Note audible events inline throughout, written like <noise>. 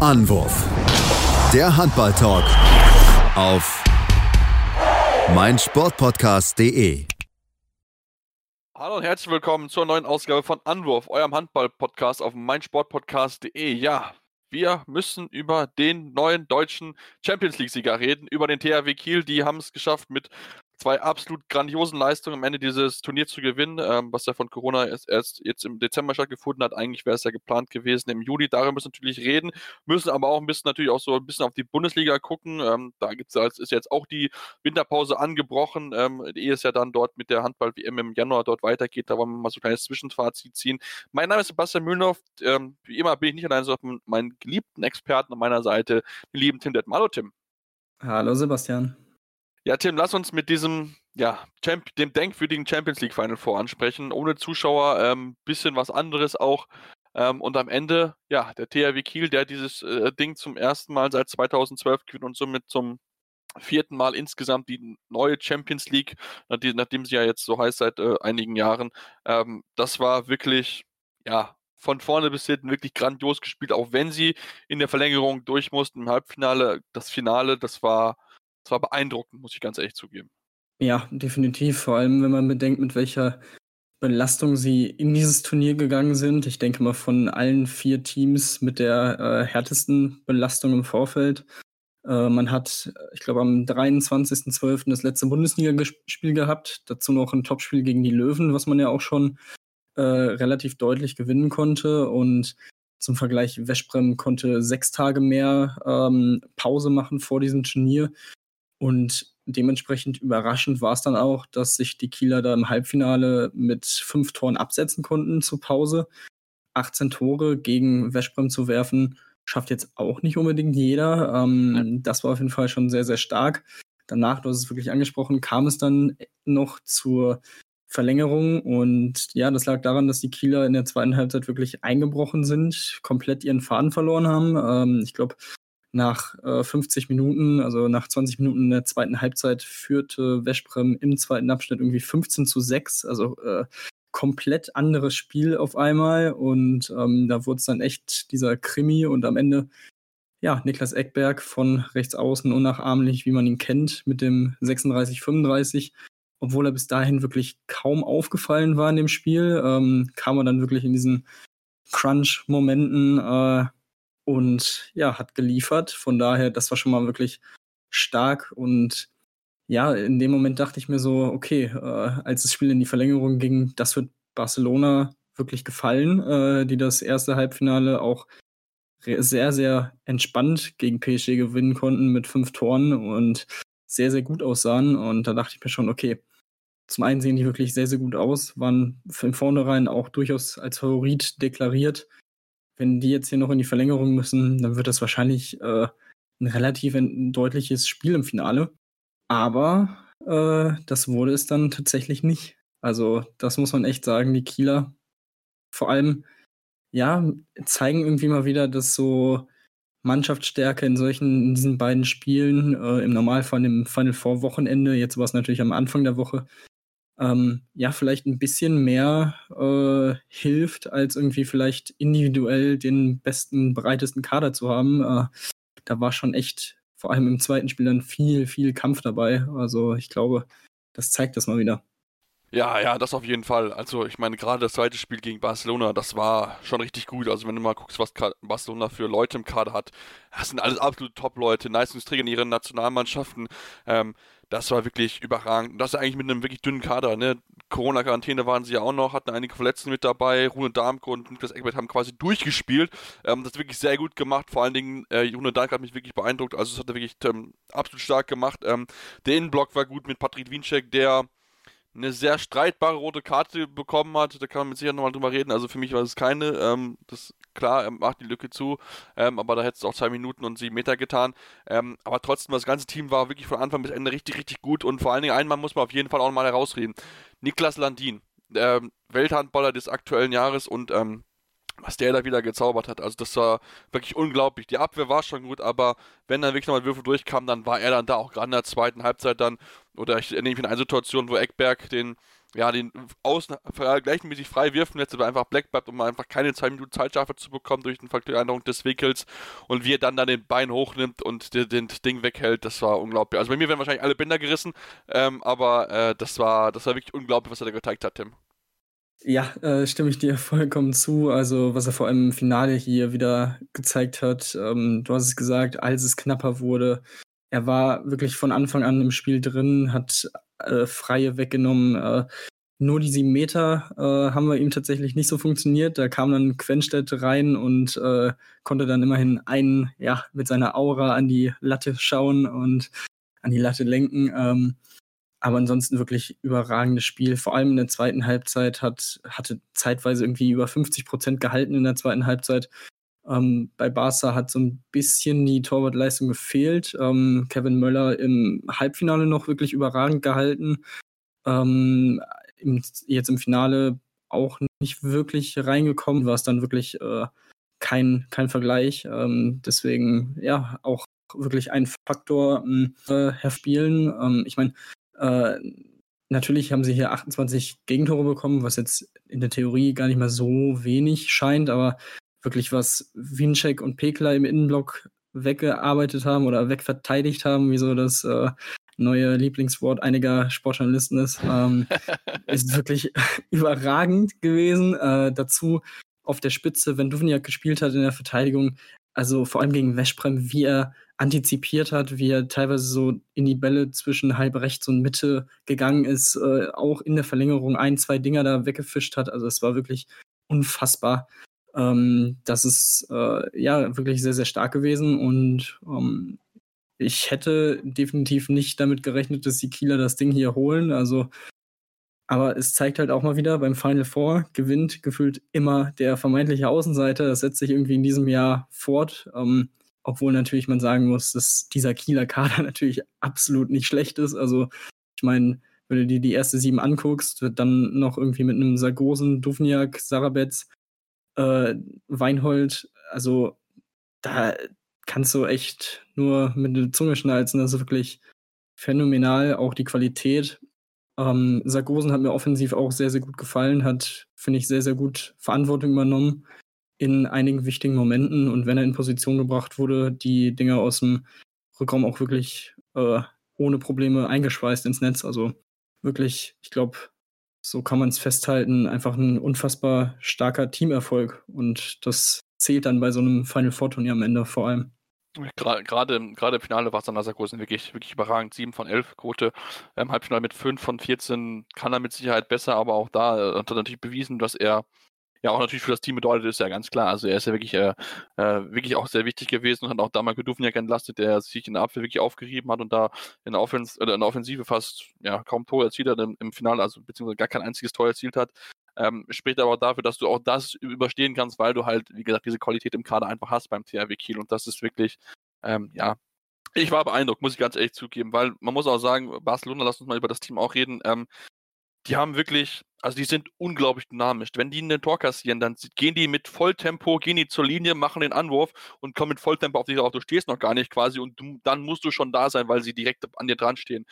Anwurf. Der Handball-Talk auf meinsportpodcast.de. Hallo und herzlich willkommen zur neuen Ausgabe von Anwurf, eurem Handball-Podcast auf meinsportpodcast.de. Ja, wir müssen über den neuen deutschen Champions League-Sieger reden, über den THW Kiel. Die haben es geschafft, mit zwei absolut grandiosen Leistungen am Ende dieses Turnier zu gewinnen, ähm, was ja von Corona erst, erst, jetzt im Dezember stattgefunden hat. Eigentlich wäre es ja geplant gewesen im Juli. Darüber müssen wir natürlich reden, müssen aber auch ein bisschen natürlich auch so ein bisschen auf die Bundesliga gucken. Ähm, da gibt's, ist jetzt auch die Winterpause angebrochen, ähm, ehe es ja dann dort mit der Handball-WM im Januar dort weitergeht. Da wollen wir mal so ein kleines Zwischenfazit ziehen. Mein Name ist Sebastian Mühlenhoff. Ähm, wie immer bin ich nicht allein, sondern meinen geliebten Experten an meiner Seite, den lieben Tim Detmar. Hallo Tim. Hallo Sebastian. Ja, Tim, lass uns mit diesem, ja, Champ dem denkwürdigen Champions League Final voransprechen. Ohne Zuschauer, ähm, bisschen was anderes auch. Ähm, und am Ende, ja, der THW Kiel, der dieses äh, Ding zum ersten Mal seit 2012 gewinnt und somit zum vierten Mal insgesamt die neue Champions League, nachdem sie ja jetzt so heißt seit äh, einigen Jahren. Ähm, das war wirklich, ja, von vorne bis hinten wirklich grandios gespielt, auch wenn sie in der Verlängerung durch mussten im Halbfinale. Das Finale, das war es war beeindruckend, muss ich ganz ehrlich zugeben. Ja, definitiv. Vor allem, wenn man bedenkt, mit welcher Belastung sie in dieses Turnier gegangen sind. Ich denke mal von allen vier Teams mit der äh, härtesten Belastung im Vorfeld. Äh, man hat, ich glaube, am 23.12. das letzte Bundesliga-Spiel gehabt. Dazu noch ein Topspiel gegen die Löwen, was man ja auch schon äh, relativ deutlich gewinnen konnte. Und zum Vergleich, Westbrem konnte sechs Tage mehr ähm, Pause machen vor diesem Turnier. Und dementsprechend überraschend war es dann auch, dass sich die Kieler da im Halbfinale mit fünf Toren absetzen konnten zur Pause. 18 Tore gegen Westbrem zu werfen, schafft jetzt auch nicht unbedingt jeder. Ähm, das war auf jeden Fall schon sehr, sehr stark. Danach, du hast es wirklich angesprochen, kam es dann noch zur Verlängerung. Und ja, das lag daran, dass die Kieler in der zweiten Halbzeit wirklich eingebrochen sind, komplett ihren Faden verloren haben. Ähm, ich glaube, nach äh, 50 Minuten, also nach 20 Minuten in der zweiten Halbzeit, führte Veszprem im zweiten Abschnitt irgendwie 15 zu 6. Also äh, komplett anderes Spiel auf einmal. Und ähm, da wurde es dann echt dieser Krimi und am Ende, ja, Niklas Eckberg von rechts außen unnachahmlich, wie man ihn kennt, mit dem 36-35. Obwohl er bis dahin wirklich kaum aufgefallen war in dem Spiel, ähm, kam er dann wirklich in diesen Crunch-Momenten äh, und ja, hat geliefert. Von daher, das war schon mal wirklich stark und ja, in dem Moment dachte ich mir so, okay, äh, als das Spiel in die Verlängerung ging, das wird Barcelona wirklich gefallen, äh, die das erste Halbfinale auch sehr, sehr entspannt gegen PSG gewinnen konnten mit fünf Toren und sehr, sehr gut aussahen. Und da dachte ich mir schon, okay, zum einen sehen die wirklich sehr, sehr gut aus, waren von vornherein auch durchaus als Favorit deklariert wenn die jetzt hier noch in die Verlängerung müssen, dann wird das wahrscheinlich äh, ein relativ ein deutliches Spiel im Finale. Aber äh, das wurde es dann tatsächlich nicht. Also, das muss man echt sagen. Die Kieler vor allem, ja, zeigen irgendwie mal wieder, dass so Mannschaftsstärke in solchen, in diesen beiden Spielen, äh, im Normalfall im Final Four Wochenende, jetzt war es natürlich am Anfang der Woche, ähm, ja, vielleicht ein bisschen mehr äh, hilft, als irgendwie vielleicht individuell den besten, breitesten Kader zu haben. Äh, da war schon echt, vor allem im zweiten Spiel, dann viel, viel Kampf dabei. Also ich glaube, das zeigt das mal wieder. Ja, ja, das auf jeden Fall. Also ich meine, gerade das zweite Spiel gegen Barcelona, das war schon richtig gut. Also wenn du mal guckst, was Barcelona für Leute im Kader hat, das sind alles absolute Top-Leute, Leistungsträger in ihren Nationalmannschaften. Ähm, das war wirklich überragend. Das ist eigentlich mit einem wirklich dünnen Kader. Ne? Corona-Quarantäne waren sie ja auch noch, hatten einige Verletzte mit dabei. Rune Darmke und Niklas Eckbert haben quasi durchgespielt. Ähm, das wirklich sehr gut gemacht. Vor allen Dingen, äh, Rune Darmke hat mich wirklich beeindruckt. Also, das hat er wirklich ähm, absolut stark gemacht. Ähm, der Innenblock war gut mit Patrick Wiencheck, der eine sehr streitbare rote Karte bekommen hat. Da kann man mit Sicherheit nochmal drüber reden. Also für mich war es keine. Ähm, das klar, er macht die Lücke zu, ähm, aber da hätte es auch zwei Minuten und sieben Meter getan. Ähm, aber trotzdem, das ganze Team war wirklich von Anfang bis Ende richtig, richtig gut und vor allen Dingen einmal muss man auf jeden Fall auch mal herausreden. Niklas Landin, ähm, Welthandballer des aktuellen Jahres und ähm, was der da wieder gezaubert hat. Also das war wirklich unglaublich. Die Abwehr war schon gut, aber wenn dann wirklich nochmal Würfel durchkamen, dann war er dann da auch gerade in der zweiten Halbzeit dann, oder ich erinnere mich an eine Situation, wo Eckberg den ja, den Außen gleichmäßig frei und jetzt aber einfach black bleibt, um einfach keine zwei Minuten Zeitstrafe zu bekommen durch eine Veränderung des Wickels und wie er dann dann den Bein hochnimmt und den, den Ding weghält, das war unglaublich. Also bei mir werden wahrscheinlich alle Bänder gerissen, ähm, aber äh, das war das war wirklich unglaublich, was er da gezeigt hat, Tim. Ja, äh, stimme ich dir <laughs> vollkommen zu. Also, was er vor allem im Finale hier wieder gezeigt hat, ähm, du hast es gesagt, als es knapper wurde, er war wirklich von Anfang an im Spiel drin, hat äh, Freie weggenommen. Äh, nur die sieben Meter äh, haben wir ihm tatsächlich nicht so funktioniert. Da kam dann Quenstedt rein und äh, konnte dann immerhin einen, ja, mit seiner Aura an die Latte schauen und an die Latte lenken. Ähm, aber ansonsten wirklich überragendes Spiel. Vor allem in der zweiten Halbzeit hat, hatte zeitweise irgendwie über 50 Prozent gehalten in der zweiten Halbzeit. Ähm, bei Barca hat so ein bisschen die Torwartleistung gefehlt. Ähm, Kevin Möller im Halbfinale noch wirklich überragend gehalten. Ähm, im, jetzt im Finale auch nicht wirklich reingekommen, war es dann wirklich äh, kein, kein Vergleich. Ähm, deswegen, ja, auch wirklich ein Faktor äh, Herr Spielen. Ähm, ich meine, äh, natürlich haben sie hier 28 Gegentore bekommen, was jetzt in der Theorie gar nicht mal so wenig scheint, aber wirklich was Winczek und Pekler im Innenblock weggearbeitet haben oder wegverteidigt haben, wie so das äh, neue Lieblingswort einiger Sportjournalisten ist, ähm, <laughs> ist wirklich <laughs> überragend gewesen. Äh, dazu auf der Spitze, wenn Duvniak gespielt hat in der Verteidigung, also vor allem gegen Weschprem, wie er antizipiert hat, wie er teilweise so in die Bälle zwischen halb rechts und Mitte gegangen ist, äh, auch in der Verlängerung ein, zwei Dinger da weggefischt hat. Also es war wirklich unfassbar. Ähm, das ist äh, ja wirklich sehr, sehr stark gewesen und ähm, ich hätte definitiv nicht damit gerechnet, dass die Kieler das Ding hier holen. Also, aber es zeigt halt auch mal wieder, beim Final Four gewinnt gefühlt immer der vermeintliche Außenseiter. Das setzt sich irgendwie in diesem Jahr fort. Ähm, obwohl natürlich man sagen muss, dass dieser Kieler Kader <laughs> natürlich absolut nicht schlecht ist. Also ich meine, wenn du dir die erste sieben anguckst, wird dann noch irgendwie mit einem Sargosen, Duvniak, Sarabetz, äh, Weinhold, also da kannst du echt nur mit der Zunge schnalzen. Das ist wirklich phänomenal, auch die Qualität. Ähm, Sargosen hat mir offensiv auch sehr, sehr gut gefallen, hat, finde ich, sehr, sehr gut Verantwortung übernommen in einigen wichtigen Momenten und wenn er in Position gebracht wurde, die Dinger aus dem Rückraum auch wirklich äh, ohne Probleme eingeschweißt ins Netz. Also wirklich, ich glaube, so kann man es festhalten, einfach ein unfassbar starker Teamerfolg und das zählt dann bei so einem Final Four Turnier am Ende vor allem. Gerade, gerade im Finale war Sander Sargosen wirklich, wirklich überragend. 7 von 11 Quote. Im ähm, Halbfinale mit 5 von 14 kann er mit Sicherheit besser, aber auch da äh, hat er natürlich bewiesen, dass er ja auch natürlich für das Team bedeutet, ist ja ganz klar. Also er ist ja wirklich, äh, äh, wirklich auch sehr wichtig gewesen und hat auch da mal Duvniak entlastet, der sich in der Abwehr wirklich aufgerieben hat und da in der, Offens oder in der Offensive fast ja, kaum Tor erzielt hat im, im Finale, also beziehungsweise gar kein einziges Tor erzielt hat. Ähm, spricht aber auch dafür, dass du auch das überstehen kannst, weil du halt, wie gesagt, diese Qualität im Kader einfach hast beim THW Kiel und das ist wirklich, ähm, ja, ich war beeindruckt, muss ich ganz ehrlich zugeben, weil man muss auch sagen, Barcelona, lass uns mal über das Team auch reden, ähm, die haben wirklich, also die sind unglaublich dynamisch. Wenn die ein Tor kassieren, dann gehen die mit Volltempo, gehen die zur Linie, machen den Anwurf und kommen mit Volltempo auf dich drauf. Du stehst noch gar nicht quasi und du, dann musst du schon da sein, weil sie direkt an dir dran stehen.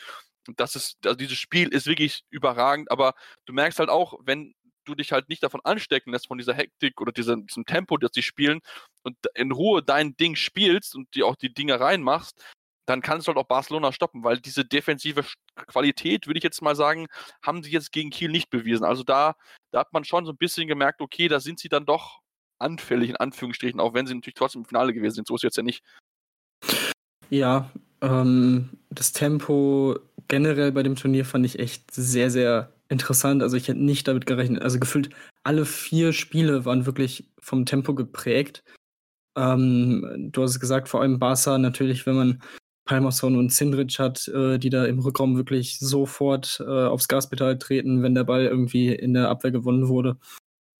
Und das ist, also dieses Spiel ist wirklich überragend, aber du merkst halt auch, wenn du dich halt nicht davon anstecken lässt, von dieser Hektik oder diesem, diesem Tempo, das sie spielen und in Ruhe dein Ding spielst und die auch die Dinge reinmachst, dann kannst du halt auch Barcelona stoppen, weil diese defensive Qualität, würde ich jetzt mal sagen, haben sie jetzt gegen Kiel nicht bewiesen. Also da, da hat man schon so ein bisschen gemerkt, okay, da sind sie dann doch anfällig, in Anführungsstrichen, auch wenn sie natürlich trotzdem im Finale gewesen sind. So ist es jetzt ja nicht. Ja, ähm, das Tempo generell bei dem Turnier fand ich echt sehr, sehr interessant. Also ich hätte nicht damit gerechnet. Also gefühlt alle vier Spiele waren wirklich vom Tempo geprägt. Ähm, du hast es gesagt, vor allem Barca natürlich, wenn man Palmerson und Sindrich hat, äh, die da im Rückraum wirklich sofort äh, aufs Gaspedal treten, wenn der Ball irgendwie in der Abwehr gewonnen wurde.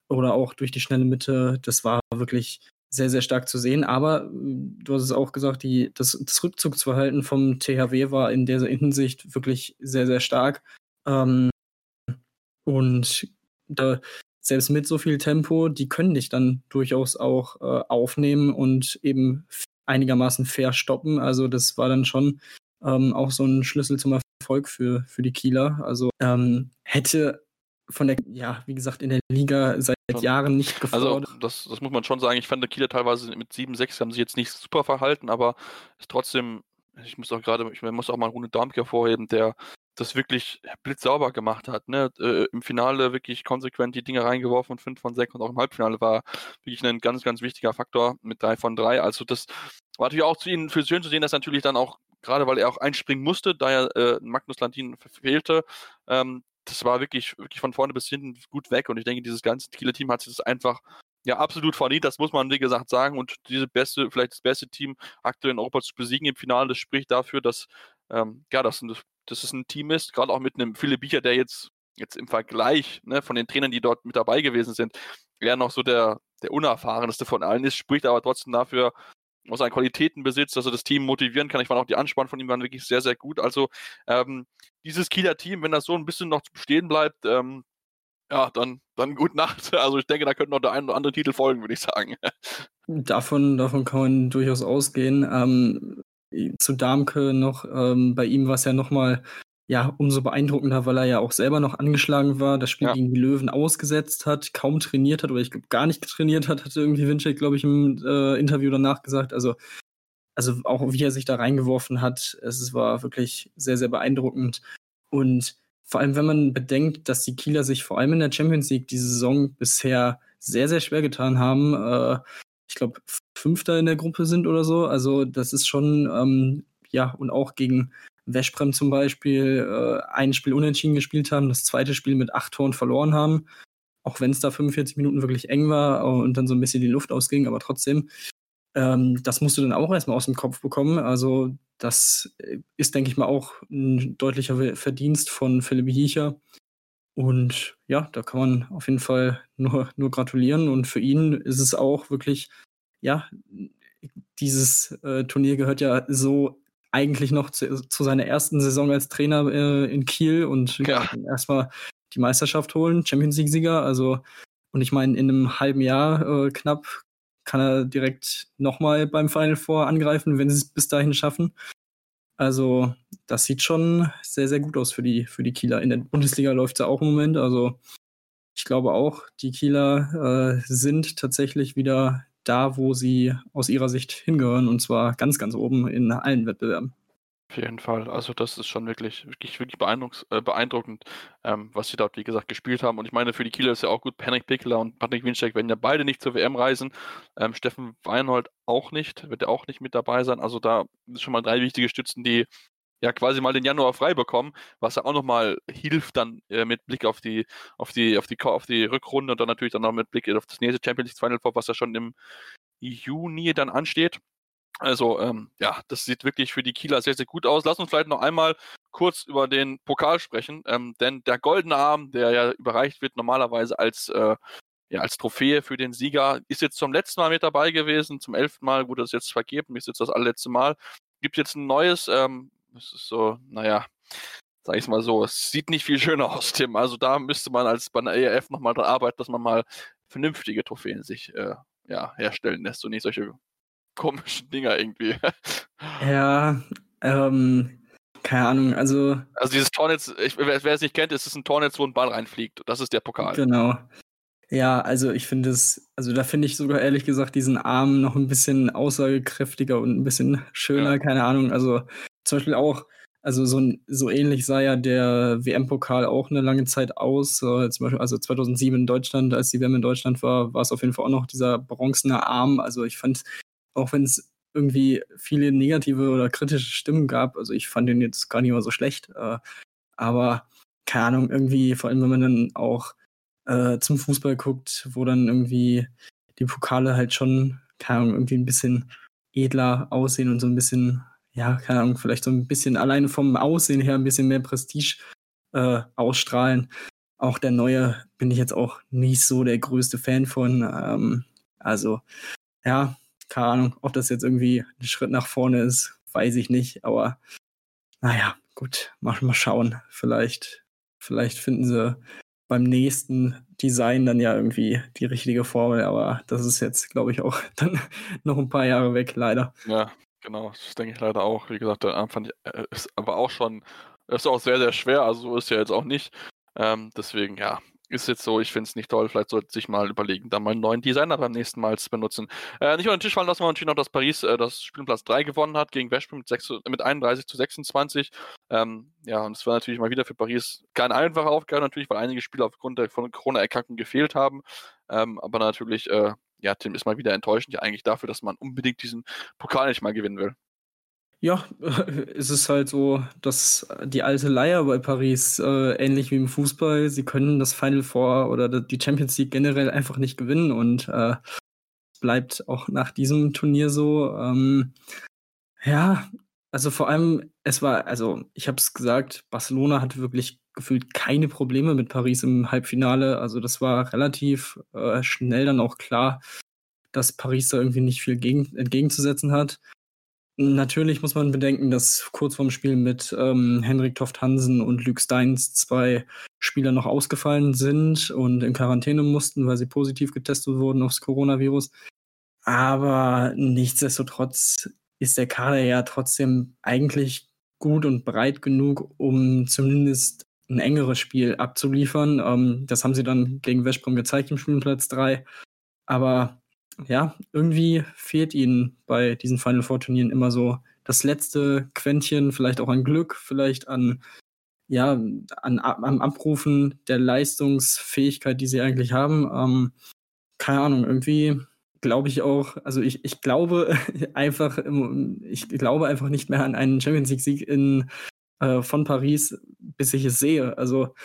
Oder auch durch die schnelle Mitte. Das war wirklich sehr, sehr stark zu sehen. Aber äh, du hast es auch gesagt, die, das, das Rückzugsverhalten vom THW war in der Hinsicht wirklich sehr, sehr stark. Ähm, und da, selbst mit so viel Tempo, die können dich dann durchaus auch äh, aufnehmen und eben einigermaßen fair stoppen. Also das war dann schon ähm, auch so ein Schlüssel zum Erfolg für, für die Kieler. Also ähm, hätte von der, ja, wie gesagt, in der Liga seit Jahren nicht gefordert. Also das, das muss man schon sagen. Ich fand der Kieler teilweise mit 7, 6 haben sie jetzt nicht super verhalten, aber ist trotzdem, ich muss auch gerade, ich muss auch mal Rune Darmke hervorheben, der das wirklich blitzsauber gemacht hat. Ne? Äh, Im Finale wirklich konsequent die Dinge reingeworfen und 5 von 6 und auch im Halbfinale war wirklich ein ganz, ganz wichtiger Faktor mit 3 von 3. Also das war natürlich auch zu ihnen für schön zu sehen, dass natürlich dann auch, gerade weil er auch einspringen musste, da er äh, Magnus Landin fehlte, ähm, das war wirklich, wirklich von vorne bis hinten gut weg und ich denke, dieses ganze Kieler Team hat sich das einfach ja, absolut verdient, das muss man wie gesagt sagen. Und diese beste, vielleicht das beste Team aktuell in Europa zu besiegen im Finale, das spricht dafür, dass ähm, ja, das, dass es ein Team ist, gerade auch mit einem Philipp Bicher, der jetzt, jetzt im Vergleich ne, von den Trainern, die dort mit dabei gewesen sind, eher noch so der, der unerfahrenste von allen ist, spricht aber trotzdem dafür, was er Qualitäten besitzt, dass er das Team motivieren kann. Ich fand auch die Anspannung von ihm waren wirklich sehr, sehr gut. Also ähm, dieses Kieler Team, wenn das so ein bisschen noch bestehen bleibt, ähm, ja, dann, dann gut Nacht. <laughs> Also ich denke, da könnte noch der ein oder andere Titel folgen, würde ich sagen. Davon, davon kann man durchaus ausgehen. Ähm, zu Darmke noch, ähm, bei ihm war es ja nochmal ja, umso beeindruckender, weil er ja auch selber noch angeschlagen war, das Spiel ja. gegen die Löwen ausgesetzt hat, kaum trainiert hat oder ich glaube gar nicht trainiert hat, hatte irgendwie Winczek, glaube ich, im äh, Interview danach gesagt. Also, also auch wie er sich da reingeworfen hat, es war wirklich sehr, sehr beeindruckend. Und vor allem, wenn man bedenkt, dass die Kieler sich vor allem in der Champions League diese Saison bisher sehr, sehr schwer getan haben. Äh, ich glaube, Fünfter in der Gruppe sind oder so. Also das ist schon, ähm, ja, und auch gegen Veszprem zum Beispiel äh, ein Spiel unentschieden gespielt haben, das zweite Spiel mit acht Toren verloren haben. Auch wenn es da 45 Minuten wirklich eng war und dann so ein bisschen die Luft ausging, aber trotzdem, ähm, das musst du dann auch erstmal aus dem Kopf bekommen. Also das ist, denke ich mal, auch ein deutlicher Verdienst von Philipp Hiecher. Und ja, da kann man auf jeden Fall nur, nur gratulieren. Und für ihn ist es auch wirklich, ja, dieses äh, Turnier gehört ja so eigentlich noch zu, zu seiner ersten Saison als Trainer äh, in Kiel und ja. erstmal die Meisterschaft holen, Champions League-Sieger. Also, und ich meine, in einem halben Jahr äh, knapp kann er direkt nochmal beim Final Four angreifen, wenn sie es bis dahin schaffen. Also, das sieht schon sehr, sehr gut aus für die, für die Kieler. In der Bundesliga läuft es ja auch im Moment. Also, ich glaube auch, die Kieler äh, sind tatsächlich wieder da, wo sie aus ihrer Sicht hingehören. Und zwar ganz, ganz oben in allen Wettbewerben. Auf jeden Fall. Also das ist schon wirklich, wirklich, wirklich beeindruckend, äh, beeindruckend ähm, was sie dort, wie gesagt, gespielt haben. Und ich meine, für die Kieler ist ja auch gut, Panik Pickler und Patrick Winczek werden ja beide nicht zur WM reisen. Ähm, Steffen Weinhold auch nicht, wird ja auch nicht mit dabei sein. Also da sind schon mal drei wichtige Stützen, die ja quasi mal den Januar frei bekommen, was ja auch nochmal hilft dann äh, mit Blick auf die, auf die, auf die, auf die Rückrunde und dann natürlich dann noch mit Blick auf das nächste Champions League Final Four, was ja schon im Juni dann ansteht. Also ähm, ja, das sieht wirklich für die Kieler sehr, sehr gut aus. Lass uns vielleicht noch einmal kurz über den Pokal sprechen, ähm, denn der goldene Arm, der ja überreicht wird normalerweise als, äh, ja, als Trophäe für den Sieger, ist jetzt zum letzten Mal mit dabei gewesen. Zum elften Mal wurde das jetzt vergeben, ist jetzt das allerletzte Mal. Gibt jetzt ein neues, ähm, es ist so, naja, sag ich mal so, es sieht nicht viel schöner <laughs> aus, Tim. Also da müsste man als bei der ERF nochmal dran arbeiten, dass man mal vernünftige Trophäen sich äh, ja, herstellen lässt und nicht solche komischen Dinger irgendwie. <laughs> Ja, ähm, keine Ahnung, also. Also dieses Tornetz, ich, wer, wer, es nicht kennt, ist es ein Tornetz, wo ein Ball reinfliegt. Das ist der Pokal. Genau. Ja, also ich finde es, also da finde ich sogar ehrlich gesagt diesen Arm noch ein bisschen aussagekräftiger und ein bisschen schöner, ja. keine Ahnung. Also zum Beispiel auch, also so, so ähnlich sah ja der WM-Pokal auch eine lange Zeit aus. Äh, zum Beispiel, also 2007 in Deutschland, als die WM in Deutschland war, war es auf jeden Fall auch noch dieser bronzene Arm. Also ich fand auch wenn es irgendwie viele negative oder kritische Stimmen gab. Also ich fand den jetzt gar nicht mal so schlecht. Äh, aber keine Ahnung, irgendwie, vor allem wenn man dann auch äh, zum Fußball guckt, wo dann irgendwie die Pokale halt schon, keine Ahnung, irgendwie ein bisschen edler aussehen und so ein bisschen, ja, keine Ahnung, vielleicht so ein bisschen alleine vom Aussehen her ein bisschen mehr Prestige äh, ausstrahlen. Auch der neue bin ich jetzt auch nicht so der größte Fan von. Ähm, also, ja, keine Ahnung, ob das jetzt irgendwie ein Schritt nach vorne ist, weiß ich nicht. Aber naja, gut, mal, mal schauen. Vielleicht, vielleicht finden sie beim nächsten Design dann ja irgendwie die richtige Formel, aber das ist jetzt, glaube ich, auch <laughs> dann noch ein paar Jahre weg, leider. Ja, genau, das denke ich leider auch. Wie gesagt, der ich, äh, ist aber auch schon, ist auch sehr, sehr schwer, also so ist ja jetzt auch nicht. Ähm, deswegen, ja, ist jetzt so, ich finde es nicht toll. Vielleicht sollte sich mal überlegen, da mal einen neuen Designer beim nächsten Mal zu benutzen. Äh, nicht unter den Tisch fallen lassen wir natürlich noch, dass Paris äh, das Spielplatz 3 gewonnen hat gegen Westbrom mit, mit 31 zu 26. Ähm, ja, und es war natürlich mal wieder für Paris keine einfache Aufgabe, natürlich, weil einige Spieler aufgrund der Corona-Erkrankung gefehlt haben. Ähm, aber natürlich, äh, ja, Tim ist mal wieder enttäuschend, ja eigentlich dafür, dass man unbedingt diesen Pokal nicht mal gewinnen will. Ja, <laughs> es ist halt so, dass die alte Leier bei Paris, äh, ähnlich wie im Fußball, sie können das Final Four oder die Champions League generell einfach nicht gewinnen und äh, bleibt auch nach diesem Turnier so. Ähm, ja, also vor allem, es war, also ich habe es gesagt, Barcelona hatte wirklich gefühlt keine Probleme mit Paris im Halbfinale. Also das war relativ äh, schnell dann auch klar, dass Paris da irgendwie nicht viel gegen, entgegenzusetzen hat. Natürlich muss man bedenken, dass kurz vorm Spiel mit ähm, Henrik Toft Hansen und Luke Steins zwei Spieler noch ausgefallen sind und in Quarantäne mussten, weil sie positiv getestet wurden aufs Coronavirus. Aber nichtsdestotrotz ist der Kader ja trotzdem eigentlich gut und breit genug, um zumindest ein engeres Spiel abzuliefern. Ähm, das haben sie dann gegen Westbrom gezeigt im Spielplatz 3. Aber ja, irgendwie fehlt ihnen bei diesen Final Four Turnieren immer so das letzte Quäntchen, vielleicht auch an Glück, vielleicht an, ja, an, am Abrufen der Leistungsfähigkeit, die sie eigentlich haben. Ähm, keine Ahnung, irgendwie glaube ich auch, also ich, ich glaube <laughs> einfach, ich glaube einfach nicht mehr an einen Champions League Sieg in, äh, von Paris, bis ich es sehe. Also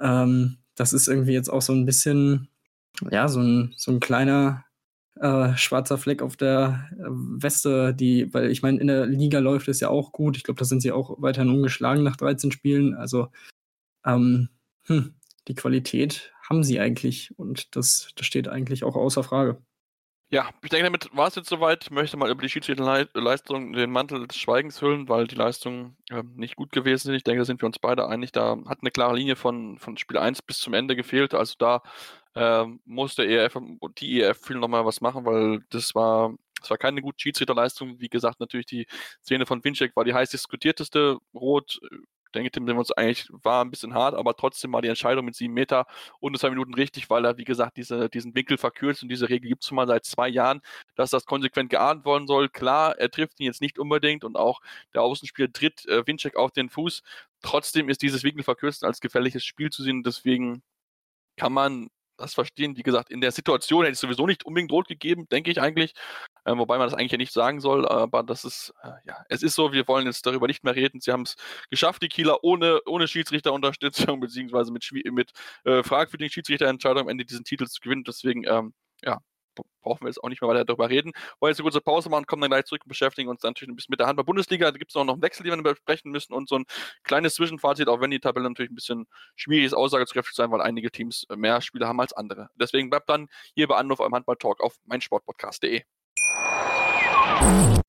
ähm, das ist irgendwie jetzt auch so ein bisschen, ja, so ein, so ein kleiner äh, schwarzer Fleck auf der äh, Weste, die, weil ich meine, in der Liga läuft es ja auch gut. Ich glaube, da sind sie auch weiterhin ungeschlagen nach 13 Spielen. Also ähm, hm, die Qualität haben sie eigentlich und das, das steht eigentlich auch außer Frage. Ja, ich denke, damit war es jetzt soweit. Ich möchte mal über die Schiedsrichterleistung den Mantel des Schweigens hüllen, weil die Leistungen äh, nicht gut gewesen sind. Ich denke, da sind wir uns beide einig. Da hat eine klare Linie von, von Spiel 1 bis zum Ende gefehlt. Also da äh, musste ERF und die ERF viel nochmal was machen, weil das war, das war keine gute Schiedsrichterleistung. Wie gesagt, natürlich die Szene von Winczek war die heiß diskutierteste. Rot denke, Tim Simmons eigentlich war ein bisschen hart, aber trotzdem war die Entscheidung mit sieben Meter und zwei Minuten richtig, weil er, wie gesagt, diese, diesen Winkel verkürzt und diese Regel gibt es schon mal seit zwei Jahren, dass das konsequent geahnt worden soll. Klar, er trifft ihn jetzt nicht unbedingt und auch der Außenspieler tritt äh, Winczek auf den Fuß. Trotzdem ist dieses Winkel verkürzt als gefährliches Spiel zu sehen. Deswegen kann man das verstehen. Wie gesagt, in der Situation hätte ich sowieso nicht unbedingt rot gegeben, denke ich eigentlich. Äh, wobei man das eigentlich ja nicht sagen soll, aber das ist, äh, ja, es ist so, wir wollen jetzt darüber nicht mehr reden. Sie haben es geschafft, die Kieler ohne, ohne Schiedsrichterunterstützung, <laughs> beziehungsweise mit, mit äh, fragwürdigen Schiedsrichterentscheidungen am Ende diesen Titel zu gewinnen. Deswegen, ähm, ja, brauchen wir jetzt auch nicht mehr weiter darüber reden. Wollen jetzt eine kurze Pause machen, kommen dann gleich zurück und beschäftigen uns dann natürlich ein bisschen mit der Handball-Bundesliga. Da gibt es auch noch einen Wechsel, den wir besprechen müssen und so ein kleines Zwischenfazit, auch wenn die Tabelle natürlich ein bisschen schwierig ist, aussagekräftig sein, weil einige Teams mehr Spieler haben als andere. Deswegen bleibt dann hier bei Anruf am Handball-Talk auf meinsportpodcast.de.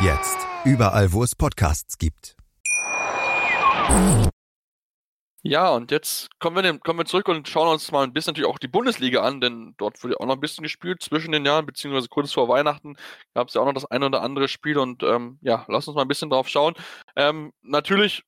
Jetzt. Überall, wo es Podcasts gibt. Ja, und jetzt kommen wir, kommen wir zurück und schauen uns mal ein bisschen natürlich auch die Bundesliga an, denn dort wurde auch noch ein bisschen gespielt zwischen den Jahren, beziehungsweise kurz vor Weihnachten gab es ja auch noch das eine oder andere Spiel und ähm, ja, lass uns mal ein bisschen drauf schauen. Ähm, natürlich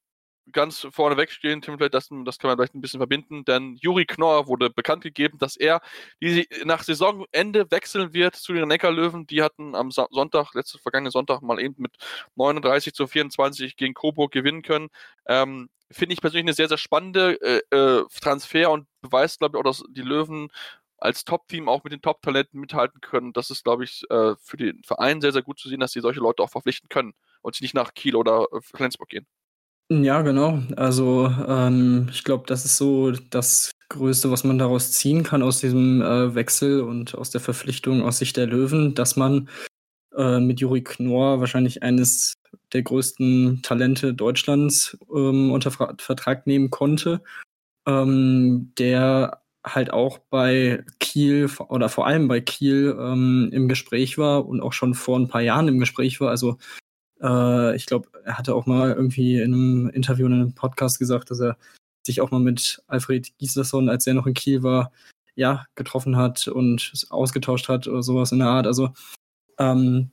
ganz vorneweg stehen, Tim, das, das kann man vielleicht ein bisschen verbinden, denn Juri Knorr wurde bekannt gegeben, dass er die, nach Saisonende wechseln wird zu den Neckarlöwen. Die hatten am Sonntag, letzte vergangene Sonntag, mal eben mit 39 zu 24 gegen Coburg gewinnen können. Ähm, Finde ich persönlich eine sehr, sehr spannende äh, äh, Transfer und beweist, glaube ich, auch, dass die Löwen als Top-Team auch mit den Top-Talenten mithalten können. Das ist, glaube ich, äh, für den Verein sehr, sehr gut zu sehen, dass sie solche Leute auch verpflichten können und sie nicht nach Kiel oder äh, Flensburg gehen. Ja, genau. Also ähm, ich glaube, das ist so das Größte, was man daraus ziehen kann aus diesem äh, Wechsel und aus der Verpflichtung aus Sicht der Löwen, dass man äh, mit Juri Knorr wahrscheinlich eines der größten Talente Deutschlands ähm, unter Vertrag nehmen konnte. ähm, der halt auch bei Kiel oder vor allem bei Kiel ähm, im Gespräch war und auch schon vor ein paar Jahren im Gespräch war. Also äh, ich glaube, er hatte auch mal irgendwie in einem Interview in einem Podcast gesagt, dass er sich auch mal mit Alfred Gislason, als er noch in Kiel war, ja, getroffen hat und ausgetauscht hat oder sowas in der Art. Also ähm,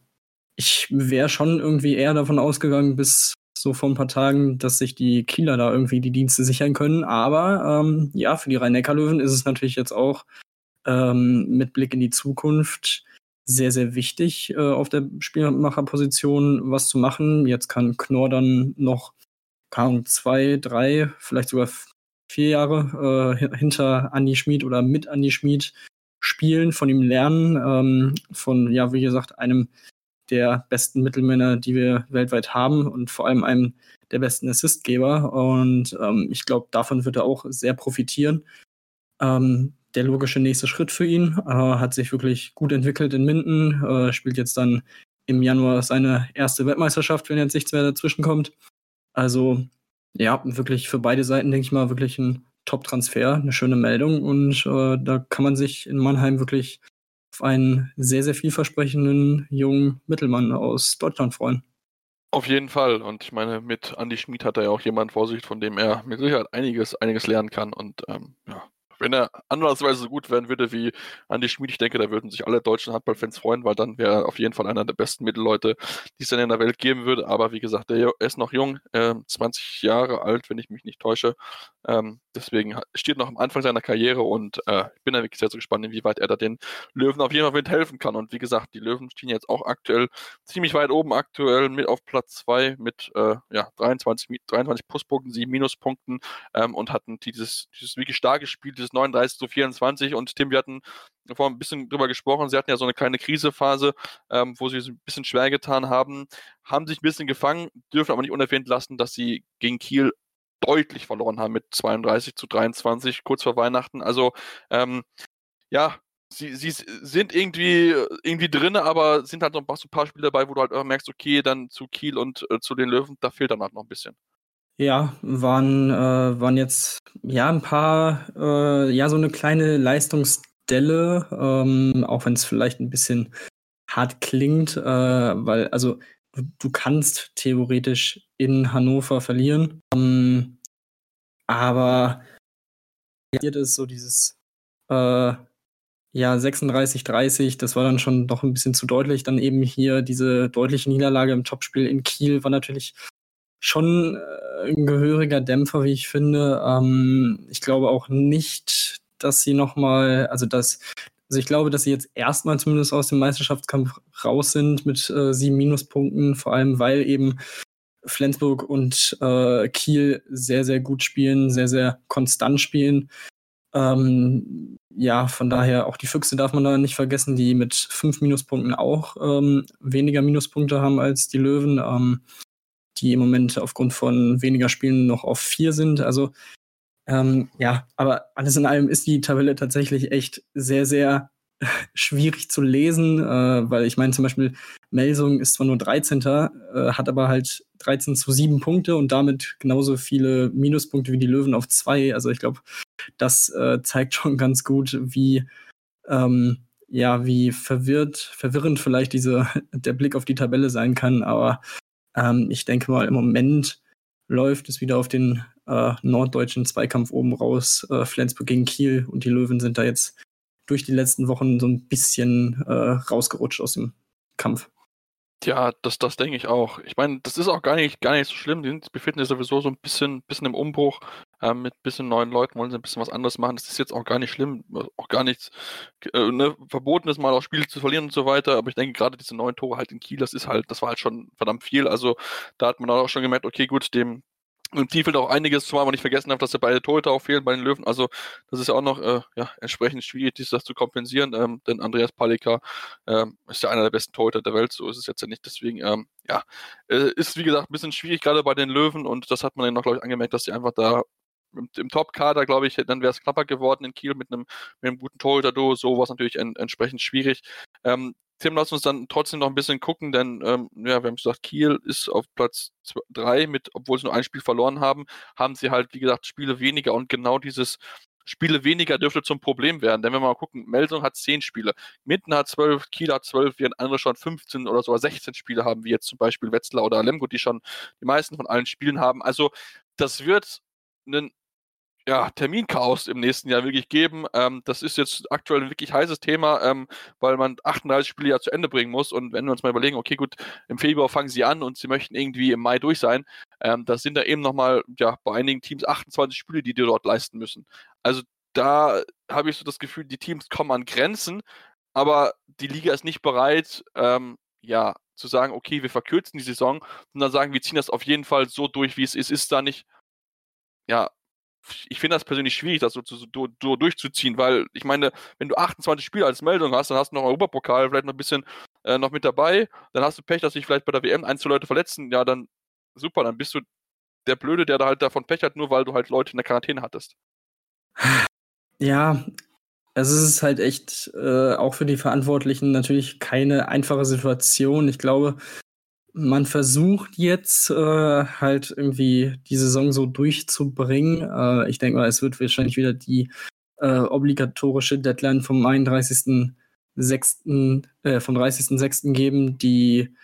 ich wäre schon irgendwie eher davon ausgegangen, bis so vor ein paar Tagen, dass sich die Kieler da irgendwie die Dienste sichern können. Aber ähm, ja, für die Rhein-Neckar-Löwen ist es natürlich jetzt auch ähm, mit Blick in die Zukunft sehr, sehr wichtig, äh, auf der Spielmacherposition was zu machen. Jetzt kann Knorr dann noch kaum zwei, drei, vielleicht sogar vier Jahre äh, hinter Andy Schmid oder mit Andy Schmid spielen, von ihm lernen, ähm, von, ja, wie gesagt, einem der besten Mittelmänner, die wir weltweit haben und vor allem einem der besten Assistgeber. Und ähm, ich glaube, davon wird er auch sehr profitieren. Ähm, der logische nächste Schritt für ihn äh, hat sich wirklich gut entwickelt in Minden, äh, spielt jetzt dann im Januar seine erste Weltmeisterschaft, wenn jetzt nichts mehr dazwischen kommt. Also ja, wirklich für beide Seiten, denke ich mal, wirklich ein Top-Transfer, eine schöne Meldung. Und äh, da kann man sich in Mannheim wirklich auf einen sehr, sehr vielversprechenden jungen Mittelmann aus Deutschland freuen. Auf jeden Fall. Und ich meine, mit Andy Schmid hat er ja auch jemand vor sich, von dem er mit Sicherheit einiges, einiges lernen kann. Und ähm, ja, wenn er andersweise so gut werden würde wie Andy Schmid, ich denke, da würden sich alle deutschen Handballfans freuen, weil dann wäre er auf jeden Fall einer der besten Mittelleute, die es dann in der Welt geben würde. Aber wie gesagt, er ist noch jung, äh, 20 Jahre alt, wenn ich mich nicht täusche. Ähm, deswegen steht noch am Anfang seiner Karriere und äh, ich bin da wirklich sehr, sehr gespannt, inwieweit er da den Löwen auf jeden Fall helfen kann. Und wie gesagt, die Löwen stehen jetzt auch aktuell ziemlich weit oben, aktuell mit auf Platz 2 mit äh, ja, 23, 23 Pluspunkten, 7 Minuspunkten ähm, und hatten dieses, dieses wirklich starke Spiel, dieses 39 zu 24 und Tim, wir hatten vorhin ein bisschen drüber gesprochen, sie hatten ja so eine kleine Krisephase, ähm, wo sie es ein bisschen schwer getan haben, haben sich ein bisschen gefangen, dürfen aber nicht unerwähnt lassen, dass sie gegen Kiel deutlich verloren haben mit 32 zu 23 kurz vor Weihnachten. Also ähm, ja, sie, sie sind irgendwie, irgendwie drin, aber sind halt noch ein paar Spiele dabei, wo du halt merkst, okay, dann zu Kiel und äh, zu den Löwen, da fehlt dann halt noch ein bisschen. Ja, waren, äh, waren jetzt ja ein paar, äh, ja, so eine kleine Leistungsdelle, ähm, auch wenn es vielleicht ein bisschen hart klingt, äh, weil, also du, du kannst theoretisch in Hannover verlieren. Ähm, aber hier ist so dieses äh, ja 36 30, das war dann schon doch ein bisschen zu deutlich. Dann eben hier diese deutliche Niederlage im Topspiel in Kiel war natürlich schon äh, ein gehöriger Dämpfer, wie ich finde. Ähm, ich glaube auch nicht, dass sie noch mal, also dass also ich glaube, dass sie jetzt erstmal zumindest aus dem Meisterschaftskampf raus sind mit äh, sieben Minuspunkten, vor allem weil eben Flensburg und äh, Kiel sehr, sehr gut spielen, sehr, sehr konstant spielen. Ähm, ja, von daher auch die Füchse darf man da nicht vergessen, die mit fünf Minuspunkten auch ähm, weniger Minuspunkte haben als die Löwen, ähm, die im Moment aufgrund von weniger Spielen noch auf vier sind. Also ähm, ja, aber alles in allem ist die Tabelle tatsächlich echt sehr, sehr <laughs> schwierig zu lesen, äh, weil ich meine zum Beispiel Melsung ist zwar nur 13. Äh, hat aber halt 13 zu 7 Punkte und damit genauso viele Minuspunkte wie die Löwen auf 2. Also ich glaube, das äh, zeigt schon ganz gut, wie ähm, ja, wie verwirrt, verwirrend vielleicht diese, <laughs> der Blick auf die Tabelle sein kann. Aber ähm, ich denke mal, im Moment läuft es wieder auf den äh, norddeutschen Zweikampf oben raus. Äh, Flensburg gegen Kiel und die Löwen sind da jetzt durch die letzten Wochen so ein bisschen äh, rausgerutscht aus dem Kampf. Ja, das, das denke ich auch. Ich meine, das ist auch gar nicht, gar nicht so schlimm. Die befinden sich sowieso so ein bisschen, bisschen im Umbruch. Ähm, mit ein bisschen neuen Leuten wollen sie ein bisschen was anderes machen. Das ist jetzt auch gar nicht schlimm. Auch gar nichts äh, ne, verboten ist, mal auch Spiele zu verlieren und so weiter. Aber ich denke, gerade diese neuen Tore halt in Kiel, das ist halt, das war halt schon verdammt viel. Also da hat man auch schon gemerkt, okay, gut, dem, im Team fehlt auch einiges, zumal man nicht vergessen darf, dass ja beide Torhüter auch fehlen bei den Löwen. Also das ist ja auch noch äh, ja, entsprechend schwierig, das zu kompensieren. Ähm, denn Andreas Palika ähm, ist ja einer der besten Torhüter der Welt, so ist es jetzt ja nicht. Deswegen, ähm, ja, äh, ist wie gesagt ein bisschen schwierig, gerade bei den Löwen. Und das hat man dann noch, glaube ich, angemerkt, dass sie einfach da im, im Top-Kader, glaube ich, dann wäre es knapper geworden in Kiel mit einem, mit einem guten Torhüter-Duo. So war es natürlich en, entsprechend schwierig. Ähm, Tim, lass uns dann trotzdem noch ein bisschen gucken, denn ähm, ja, wir haben gesagt, Kiel ist auf Platz 3 mit, obwohl sie nur ein Spiel verloren haben, haben sie halt, wie gesagt, Spiele weniger und genau dieses Spiele weniger dürfte zum Problem werden. Denn wenn wir mal gucken, Melsung hat 10 Spiele, Mitten hat 12, Kiel hat 12, während andere schon 15 oder sogar 16 Spiele haben, wie jetzt zum Beispiel Wetzlar oder Lemgo, die schon die meisten von allen Spielen haben. Also das wird ein ja, Terminchaos im nächsten Jahr wirklich geben. Ähm, das ist jetzt aktuell ein wirklich heißes Thema, ähm, weil man 38 Spiele ja zu Ende bringen muss. Und wenn wir uns mal überlegen, okay, gut, im Februar fangen sie an und sie möchten irgendwie im Mai durch sein, ähm, das sind da eben nochmal, ja, bei einigen Teams 28 Spiele, die die dort leisten müssen. Also da habe ich so das Gefühl, die Teams kommen an Grenzen, aber die Liga ist nicht bereit, ähm, ja, zu sagen, okay, wir verkürzen die Saison, sondern sagen, wir ziehen das auf jeden Fall so durch, wie es ist. Ist da nicht, ja, ich finde das persönlich schwierig, das so, so, so, durchzuziehen, weil ich meine, wenn du 28 Spiele als Meldung hast, dann hast du noch Europapokal, vielleicht noch ein bisschen äh, noch mit dabei, dann hast du Pech, dass sich vielleicht bei der WM ein, zwei Leute verletzen, ja, dann super, dann bist du der Blöde, der da halt davon Pech hat, nur weil du halt Leute in der Quarantäne hattest. Ja, also es ist halt echt äh, auch für die Verantwortlichen natürlich keine einfache Situation. Ich glaube, man versucht jetzt äh, halt irgendwie die Saison so durchzubringen. Äh, ich denke mal, es wird wahrscheinlich wieder die äh, obligatorische Deadline vom 31.06. Äh, vom 30.06. geben, die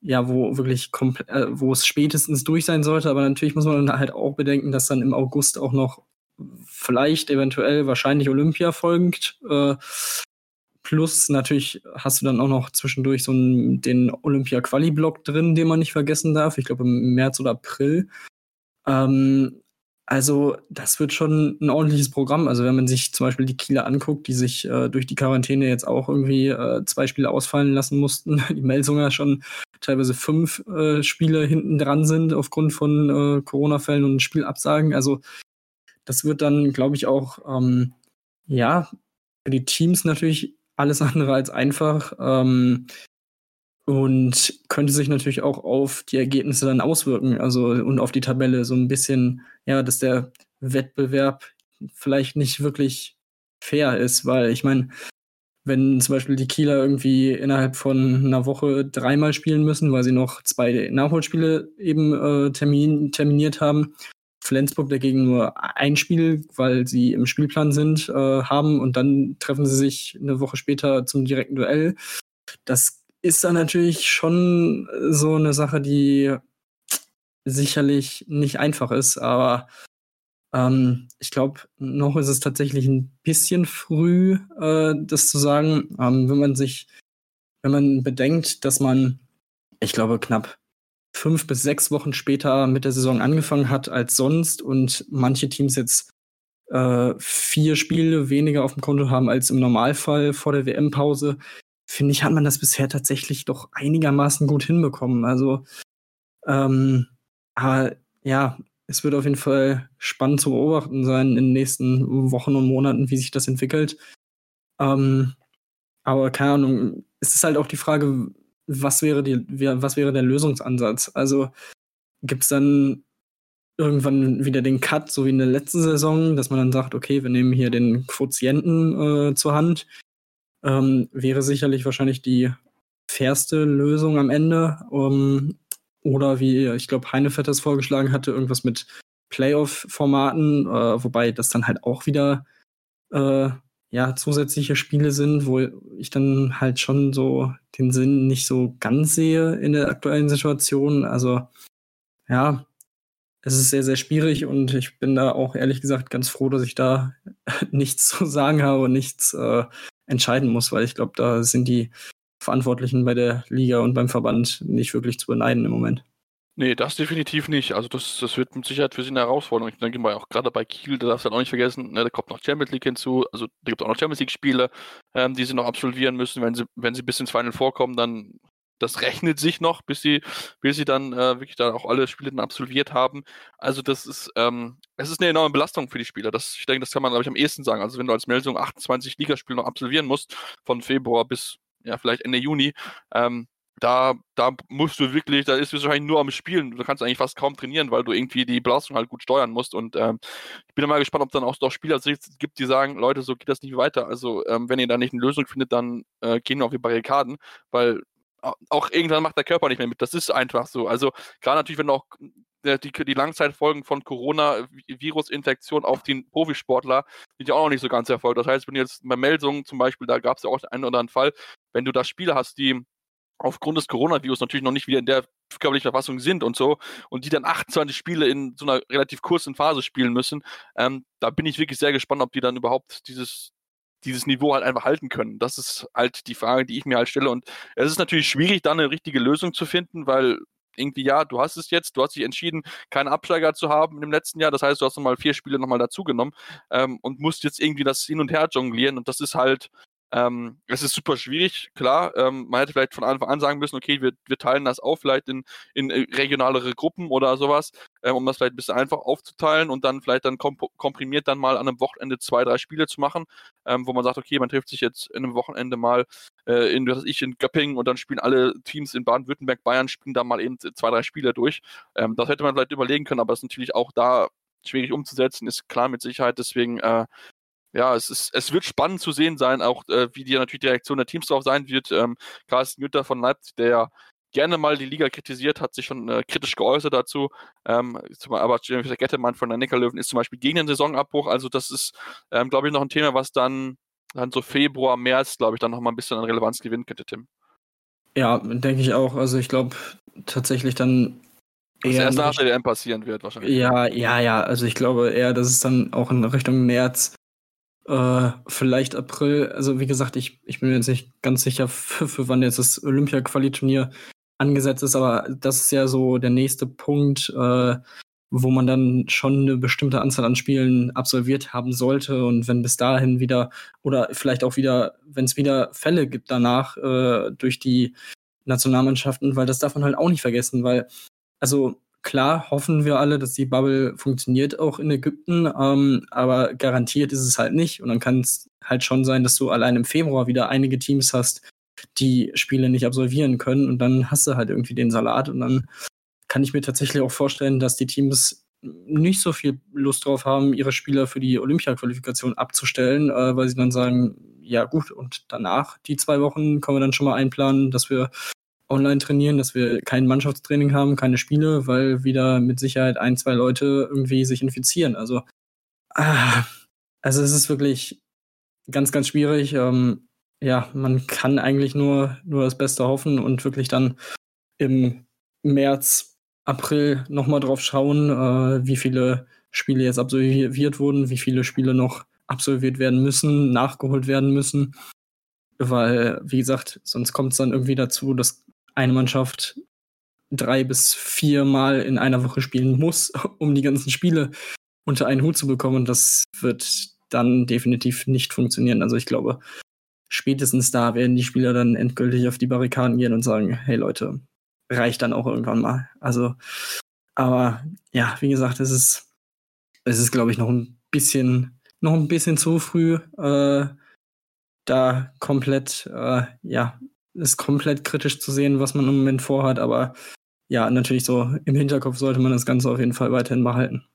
ja, wo wirklich komplett, äh, wo es spätestens durch sein sollte. Aber natürlich muss man dann halt auch bedenken, dass dann im August auch noch vielleicht eventuell wahrscheinlich Olympia folgt. Plus natürlich hast du dann auch noch zwischendurch so einen, den Olympia-Quali-Block drin, den man nicht vergessen darf. Ich glaube im März oder April. Ähm, also das wird schon ein ordentliches Programm. Also wenn man sich zum Beispiel die Kieler anguckt, die sich äh, durch die Quarantäne jetzt auch irgendwie äh, zwei Spiele ausfallen lassen mussten, <laughs> die Melsunger schon teilweise fünf äh, Spiele hinten dran sind aufgrund von äh, Corona-Fällen und Spielabsagen. Also das wird dann, glaube ich, auch ähm, ja für die Teams natürlich alles andere als einfach ähm, und könnte sich natürlich auch auf die Ergebnisse dann auswirken, also und auf die Tabelle so ein bisschen, ja, dass der Wettbewerb vielleicht nicht wirklich fair ist, weil ich meine, wenn zum Beispiel die Kieler irgendwie innerhalb von einer Woche dreimal spielen müssen, weil sie noch zwei Nachholspiele eben äh, termin, terminiert haben Flensburg dagegen nur ein Spiel, weil sie im Spielplan sind, äh, haben und dann treffen sie sich eine Woche später zum direkten Duell. Das ist dann natürlich schon so eine Sache, die sicherlich nicht einfach ist, aber ähm, ich glaube, noch ist es tatsächlich ein bisschen früh, äh, das zu sagen. Ähm, wenn man sich, wenn man bedenkt, dass man, ich glaube, knapp fünf bis sechs Wochen später mit der Saison angefangen hat als sonst und manche Teams jetzt äh, vier Spiele weniger auf dem Konto haben als im Normalfall vor der WM-Pause, finde ich, hat man das bisher tatsächlich doch einigermaßen gut hinbekommen. Also, ähm, aber ja, es wird auf jeden Fall spannend zu beobachten sein in den nächsten Wochen und Monaten, wie sich das entwickelt. Ähm, aber keine Ahnung, es ist halt auch die Frage, was wäre, die, was wäre der Lösungsansatz? Also gibt es dann irgendwann wieder den Cut, so wie in der letzten Saison, dass man dann sagt, okay, wir nehmen hier den Quotienten äh, zur Hand. Ähm, wäre sicherlich wahrscheinlich die fairste Lösung am Ende. Um, oder wie ich glaube, Heinefett das vorgeschlagen hatte, irgendwas mit Playoff-Formaten, äh, wobei das dann halt auch wieder äh, ja, zusätzliche Spiele sind, wo ich dann halt schon so den Sinn nicht so ganz sehe in der aktuellen Situation. Also ja, es ist sehr, sehr schwierig und ich bin da auch ehrlich gesagt ganz froh, dass ich da <laughs> nichts zu sagen habe und nichts äh, entscheiden muss, weil ich glaube, da sind die Verantwortlichen bei der Liga und beim Verband nicht wirklich zu beneiden im Moment. Nee, das definitiv nicht. Also das, das wird mit Sicherheit für sie eine Herausforderung. Ich denke mal auch gerade bei Kiel, da darfst du halt auch nicht vergessen, ne, da kommt noch Champions League hinzu, also da gibt es auch noch Champions League-Spiele, ähm, die sie noch absolvieren müssen. Wenn sie, wenn sie bis ins Final vorkommen, dann das rechnet sich noch, bis sie, bis sie dann äh, wirklich dann auch alle Spiele dann absolviert haben. Also das ist, ähm, es ist eine enorme Belastung für die Spieler. Das, ich denke, das kann man, glaube ich, am ehesten sagen. Also wenn du als Meldung 28 Ligaspiele noch absolvieren musst, von Februar bis ja vielleicht Ende Juni, ähm, da, da musst du wirklich, da ist es wahrscheinlich nur am Spielen. Du kannst eigentlich fast kaum trainieren, weil du irgendwie die Belastung halt gut steuern musst. Und ähm, ich bin mal gespannt, ob dann auch noch Spieler gibt, die sagen, Leute, so geht das nicht weiter. Also ähm, wenn ihr da nicht eine Lösung findet, dann äh, gehen wir auf die Barrikaden, weil auch irgendwann macht der Körper nicht mehr mit. Das ist einfach so. Also gerade natürlich, wenn auch die, die Langzeitfolgen von Corona-Virusinfektion auf den Profisportler sind ja auch noch nicht so ganz erfolgt. Das heißt, wenn jetzt bei Meldungen zum Beispiel, da gab es ja auch einen oder anderen Fall, wenn du da Spiele hast, die aufgrund des Coronavirus natürlich noch nicht wieder in der körperlichen Verfassung sind und so und die dann 28 Spiele in so einer relativ kurzen Phase spielen müssen, ähm, da bin ich wirklich sehr gespannt, ob die dann überhaupt dieses dieses Niveau halt einfach halten können. Das ist halt die Frage, die ich mir halt stelle. Und es ist natürlich schwierig, da eine richtige Lösung zu finden, weil irgendwie, ja, du hast es jetzt, du hast dich entschieden, keinen Absteiger zu haben im letzten Jahr. Das heißt, du hast nochmal vier Spiele nochmal dazugenommen ähm, und musst jetzt irgendwie das hin und her jonglieren. Und das ist halt ähm, es ist super schwierig, klar. Ähm, man hätte vielleicht von Anfang an sagen müssen, okay, wir, wir teilen das auf, vielleicht in, in äh, regionalere Gruppen oder sowas, ähm, um das vielleicht ein bisschen einfach aufzuteilen und dann vielleicht dann komp komprimiert dann mal an einem Wochenende zwei, drei Spiele zu machen, ähm, wo man sagt, okay, man trifft sich jetzt in einem Wochenende mal äh, in, was weiß ich, in Göppingen und dann spielen alle Teams in Baden-Württemberg, Bayern, spielen da mal eben zwei, drei Spiele durch. Ähm, das hätte man vielleicht überlegen können, aber es ist natürlich auch da schwierig umzusetzen, ist klar mit Sicherheit. Deswegen äh, ja, es, ist, es wird spannend zu sehen sein, auch äh, wie die natürlich die Reaktion der Teams drauf sein wird. Ähm, Carsten Günther von Leipzig, der gerne mal die Liga kritisiert, hat sich schon äh, kritisch geäußert dazu. Ähm, aber Jennifer Gettemann von der Neckarlöwen ist zum Beispiel gegen den Saisonabbruch. Also das ist, ähm, glaube ich, noch ein Thema, was dann, dann so Februar, März, glaube ich, dann nochmal ein bisschen an Relevanz gewinnen könnte, Tim. Ja, denke ich auch. Also ich glaube tatsächlich dann was erst nach der WM passieren wird, wahrscheinlich. Ja, ja, ja. Also ich glaube eher, dass es dann auch in Richtung März äh, vielleicht April. Also wie gesagt, ich, ich bin mir jetzt nicht ganz sicher, für, für wann jetzt das Olympia-Quali-Turnier angesetzt ist, aber das ist ja so der nächste Punkt, äh, wo man dann schon eine bestimmte Anzahl an Spielen absolviert haben sollte. Und wenn bis dahin wieder, oder vielleicht auch wieder, wenn es wieder Fälle gibt danach äh, durch die Nationalmannschaften, weil das darf man halt auch nicht vergessen, weil, also klar hoffen wir alle, dass die Bubble funktioniert auch in Ägypten, ähm, aber garantiert ist es halt nicht. Und dann kann es halt schon sein, dass du allein im Februar wieder einige Teams hast, die Spiele nicht absolvieren können und dann hast du halt irgendwie den Salat und dann kann ich mir tatsächlich auch vorstellen, dass die Teams nicht so viel Lust drauf haben, ihre Spieler für die Olympia-Qualifikation abzustellen, äh, weil sie dann sagen, ja gut, und danach die zwei Wochen können wir dann schon mal einplanen, dass wir online trainieren, dass wir kein Mannschaftstraining haben, keine Spiele, weil wieder mit Sicherheit ein, zwei Leute irgendwie sich infizieren. Also, ah, also es ist wirklich ganz, ganz schwierig. Ähm, ja, man kann eigentlich nur, nur das Beste hoffen und wirklich dann im März, April nochmal drauf schauen, äh, wie viele Spiele jetzt absolviert wurden, wie viele Spiele noch absolviert werden müssen, nachgeholt werden müssen. Weil, wie gesagt, sonst kommt es dann irgendwie dazu, dass eine Mannschaft drei bis vier Mal in einer Woche spielen muss, <laughs> um die ganzen Spiele unter einen Hut zu bekommen. Das wird dann definitiv nicht funktionieren. Also ich glaube, spätestens da werden die Spieler dann endgültig auf die Barrikaden gehen und sagen, hey Leute, reicht dann auch irgendwann mal. Also, aber ja, wie gesagt, es ist, es ist, glaube ich, noch ein bisschen, noch ein bisschen zu früh, äh, da komplett, äh, ja, ist komplett kritisch zu sehen, was man im Moment vorhat, aber ja, natürlich so im Hinterkopf sollte man das Ganze auf jeden Fall weiterhin behalten.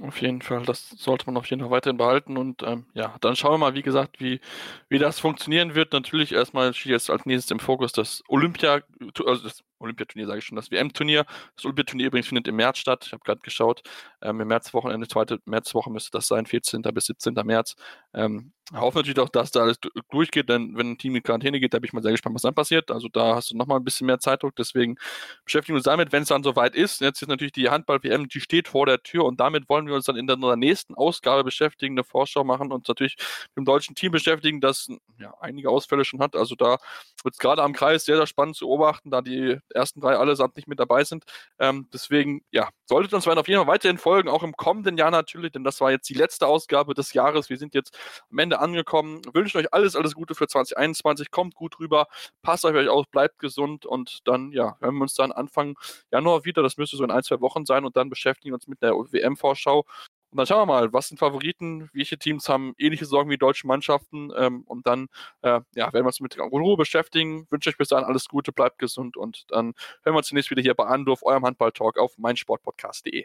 Auf jeden Fall, das sollte man auf jeden Fall weiterhin behalten und ähm, ja, dann schauen wir mal, wie gesagt, wie, wie das funktionieren wird. Natürlich erstmal steht jetzt als nächstes im Fokus das Olympia, also das Olympiaturnier sage ich schon, das WM-Turnier. Das Olympiaturnier übrigens findet im März statt. Ich habe gerade geschaut, ähm, im Märzwochenende, zweite Märzwoche müsste das sein, 14. bis 17. März. Ähm, hoffe natürlich auch, dass da alles durchgeht, denn wenn ein Team in Quarantäne geht, da bin ich mal sehr gespannt, was dann passiert. Also da hast du nochmal ein bisschen mehr Zeitdruck, deswegen beschäftigen wir uns damit, wenn es dann soweit ist. Jetzt ist natürlich die Handball-WM, die steht vor der Tür und damit wollen wir uns dann in der, nächsten Ausgabe beschäftigen, eine Vorschau machen und natürlich mit dem deutschen Team beschäftigen, das ja, einige Ausfälle schon hat. Also da wird es gerade am Kreis sehr, sehr spannend zu beobachten, da die ersten drei allesamt nicht mit dabei sind. Ähm, deswegen, ja, solltet uns auf jeden Fall weiterhin folgen, auch im kommenden Jahr natürlich, denn das war jetzt die letzte Ausgabe des Jahres. Wir sind jetzt am Ende angekommen. Wünschen euch alles, alles Gute für 2021. Kommt gut rüber, passt auf euch auf, bleibt gesund und dann, ja, hören wir uns dann Anfang Januar wieder. Das müsste so in ein, zwei Wochen sein und dann beschäftigen wir uns mit der WM-Vorschau Und dann schauen wir mal, was sind Favoriten, welche Teams haben ähnliche Sorgen wie deutsche Mannschaften. Ähm, und dann äh, ja, werden wir uns mit Ruhe beschäftigen. Wünsche euch bis dahin alles Gute, bleibt gesund und dann hören wir uns zunächst wieder hier bei Anwurf, eurem Handball-Talk auf meinsportpodcast.de.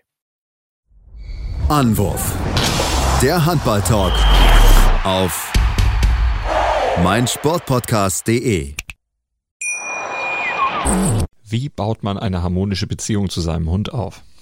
Anwurf. Der Handball-Talk auf meinsportpodcast.de. Wie baut man eine harmonische Beziehung zu seinem Hund auf?